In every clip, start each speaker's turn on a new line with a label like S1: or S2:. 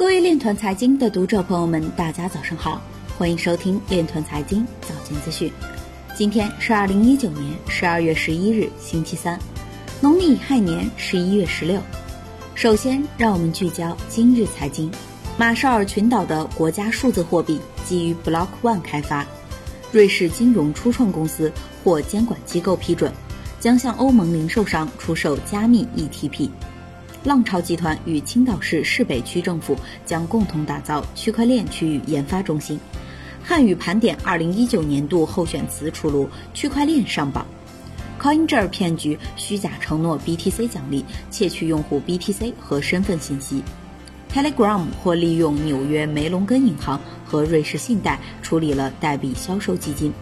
S1: 各位链团财经的读者朋友们，大家早上好，欢迎收听链团财经早间资讯。今天是二零一九年十二月十一日，星期三，农历亥年十一月十六。首先，让我们聚焦今日财经。马绍尔群岛的国家数字货币基于 Block One 开发，瑞士金融初创公司获监管机构批准，将向欧盟零售商出售加密 ETP。浪潮集团与青岛市市北区政府将共同打造区块链区域研发中心。汉语盘点二零一九年度候选词出炉，区块链上榜。Coinjar 骗局虚假承诺 BTC 奖励，窃取用户 BTC 和身份信息。Telegram 或利用纽约梅隆根银行和瑞士信贷处理了代币销售基金。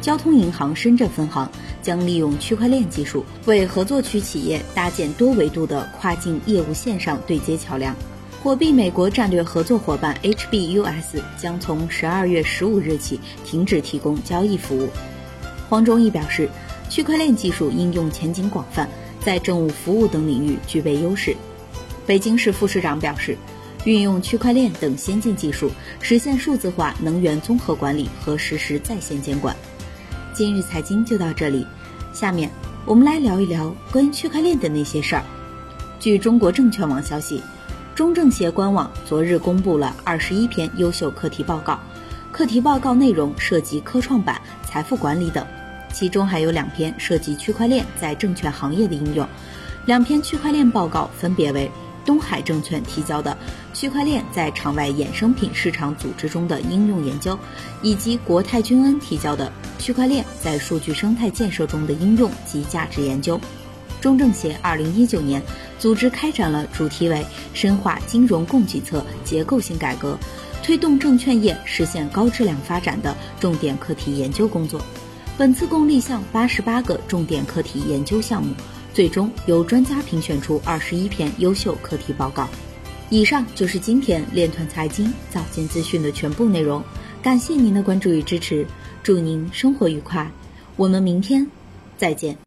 S1: 交通银行深圳分行将利用区块链技术，为合作区企业搭建多维度的跨境业务线上对接桥梁。火币美国战略合作伙伴 HBUS 将从十二月十五日起停止提供交易服务。黄忠义表示，区块链技术应用前景广泛，在政务服务等领域具备优势。北京市副市长表示，运用区块链等先进技术，实现数字化能源综合管理和实时在线监管。今日财经就到这里，下面我们来聊一聊关于区块链的那些事儿。据中国证券网消息，中政协官网昨日公布了二十一篇优秀课题报告，课题报告内容涉及科创板、财富管理等，其中还有两篇涉及区块链在证券行业的应用。两篇区块链报告分别为东海证券提交的《区块链在场外衍生品市场组织中的应用研究》，以及国泰君安提交的。区块链在数据生态建设中的应用及价值研究。中政协二零一九年组织开展了主题为“深化金融供给侧结构性改革，推动证券业实现高质量发展”的重点课题研究工作。本次共立项八十八个重点课题研究项目，最终由专家评选出二十一篇优秀课题报告。以上就是今天链团财经早间资讯的全部内容，感谢您的关注与支持。祝您生活愉快，我们明天再见。